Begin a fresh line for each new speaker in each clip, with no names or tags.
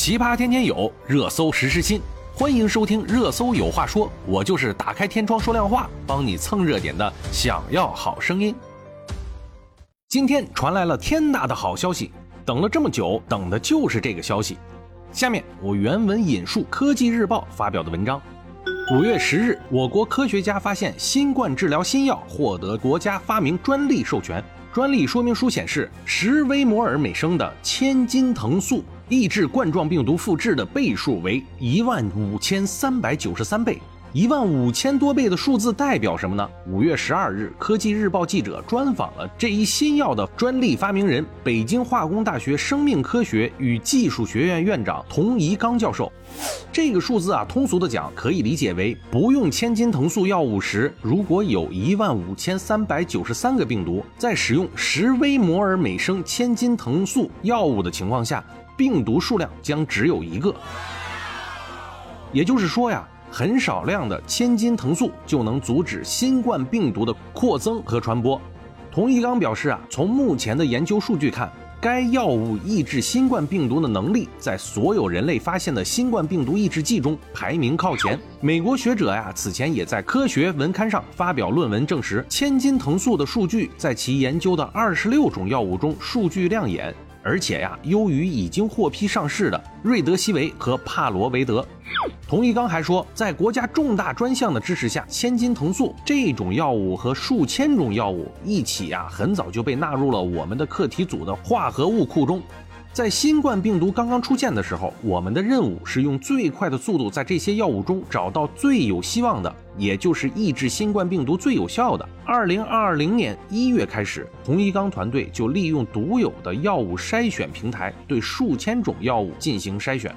奇葩天天有，热搜时时新。欢迎收听《热搜有话说》，我就是打开天窗说亮话，帮你蹭热点的。想要好声音。今天传来了天大的好消息，等了这么久，等的就是这个消息。下面我原文引述科技日报发表的文章：五月十日，我国科学家发现新冠治疗新药获得国家发明专利授权。专利说明书显示，十微摩尔每升的千金藤素抑制冠状病毒复制的倍数为一万五千三百九十三倍。一万五千多倍的数字代表什么呢？五月十二日，科技日报记者专访了这一新药的专利发明人，北京化工大学生命科学与技术学院院长童怡刚教授。这个数字啊，通俗的讲，可以理解为不用千金藤素药物时，如果有一万五千三百九十三个病毒，在使用十微摩尔每升千金藤素药物的情况下，病毒数量将只有一个。也就是说呀。很少量的千金藤素就能阻止新冠病毒的扩增和传播。童一刚表示啊，从目前的研究数据看，该药物抑制新冠病毒的能力在所有人类发现的新冠病毒抑制剂中排名靠前。美国学者呀，此前也在科学文刊上发表论文证实，千金藤素的数据在其研究的二十六种药物中数据亮眼。而且呀，优于已经获批上市的瑞德西韦和帕罗维德。童一刚还说，在国家重大专项的支持下，千金藤素这种药物和数千种药物一起呀，很早就被纳入了我们的课题组的化合物库中。在新冠病毒刚刚出现的时候，我们的任务是用最快的速度在这些药物中找到最有希望的，也就是抑制新冠病毒最有效的。二零二零年一月开始，洪一刚团队就利用独有的药物筛选平台，对数千种药物进行筛选。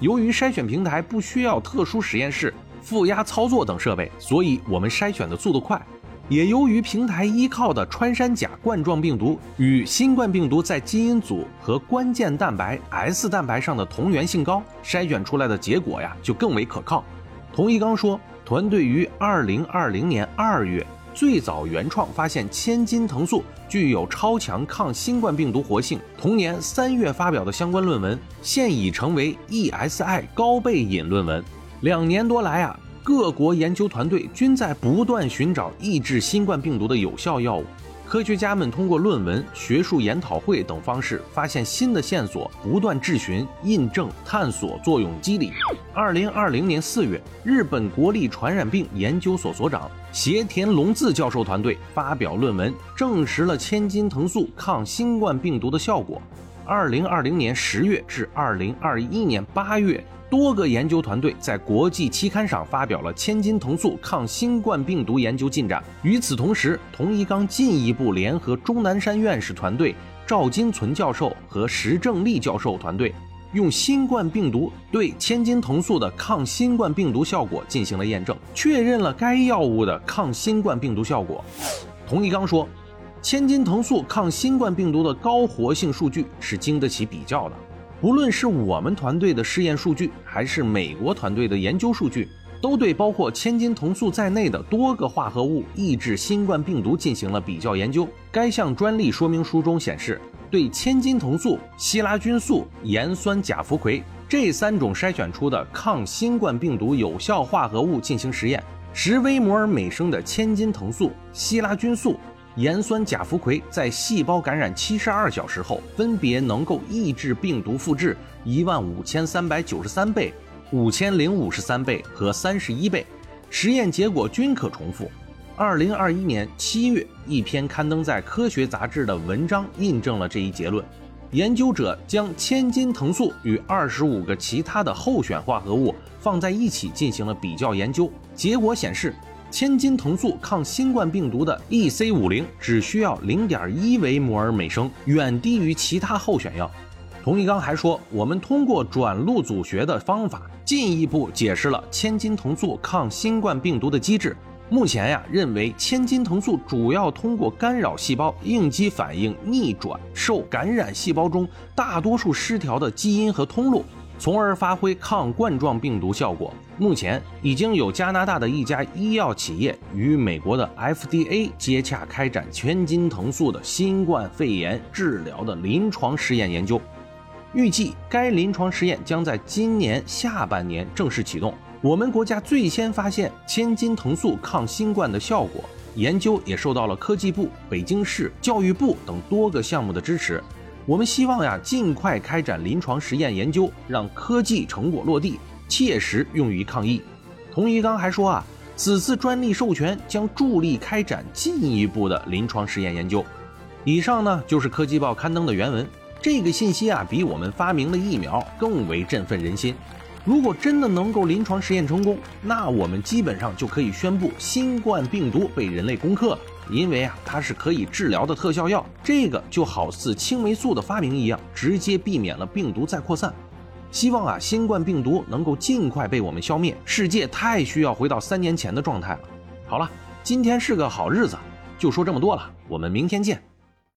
由于筛选平台不需要特殊实验室、负压操作等设备，所以我们筛选的速度快。也由于平台依靠的穿山甲冠状病毒与新冠病毒在基因组和关键蛋白 S 蛋白上的同源性高，筛选出来的结果呀就更为可靠。童一刚说，团队于二零二零年二月最早原创发现千金藤素具有超强抗新冠病毒活性，同年三月发表的相关论文现已成为 ESI 高倍引论文。两年多来啊。各国研究团队均在不断寻找抑制新冠病毒的有效药物。科学家们通过论文、学术研讨会等方式发现新的线索，不断质询、印证、探索作用机理。二零二零年四月，日本国立传染病研究所所长斜田隆字教授团队发表论文，证实了千金藤素抗新冠病毒的效果。二零二零年十月至二零二一年八月。多个研究团队在国际期刊上发表了千金藤素抗新冠病毒研究进展。与此同时，童一刚进一步联合钟南山院士团队、赵金存教授和石正丽教授团队，用新冠病毒对千金藤素的抗新冠病毒效果进行了验证，确认了该药物的抗新冠病毒效果。童一刚说，千金藤素抗新冠病毒的高活性数据是经得起比较的。不论是我们团队的试验数据，还是美国团队的研究数据，都对包括千金同素在内的多个化合物抑制新冠病毒进行了比较研究。该项专利说明书中显示，对千金同素、希拉菌素、盐酸甲福喹这三种筛选出的抗新冠病毒有效化合物进行实验，十微摩尔每升的千金藤素、希拉菌素。盐酸甲氟喹在细胞感染七十二小时后，分别能够抑制病毒复制一万五千三百九十三倍、五千零五十三倍和三十一倍，实验结果均可重复。二零二一年七月，一篇刊登在《科学》杂志的文章印证了这一结论。研究者将千金藤素与二十五个其他的候选化合物放在一起进行了比较研究，结果显示。千金藤素抗新冠病毒的 EC 五零只需要零点一微摩尔每升，远低于其他候选药。童一刚还说，我们通过转录组学的方法，进一步解释了千金藤素抗新冠病毒的机制。目前呀，认为千金藤素主要通过干扰细胞应激反应逆转受感染细胞中大多数失调的基因和通路。从而发挥抗冠状病毒效果。目前已经有加拿大的一家医药企业与美国的 FDA 接洽开展千金藤素的新冠肺炎治疗的临床试验研究。预计该临床实验将在今年下半年正式启动。我们国家最先发现千金藤素抗新冠的效果，研究也受到了科技部、北京市教育部等多个项目的支持。我们希望呀，尽快开展临床实验研究，让科技成果落地，切实用于抗疫。童一刚还说啊，此次专利授权将助力开展进一步的临床实验研究。以上呢就是科技报刊登的原文。这个信息啊，比我们发明的疫苗更为振奋人心。如果真的能够临床实验成功，那我们基本上就可以宣布新冠病毒被人类攻克了，因为啊，它是可以治疗的特效药。这个就好似青霉素的发明一样，直接避免了病毒再扩散。希望啊，新冠病毒能够尽快被我们消灭。世界太需要回到三年前的状态了。好了，今天是个好日子，就说这么多了，我们明天见。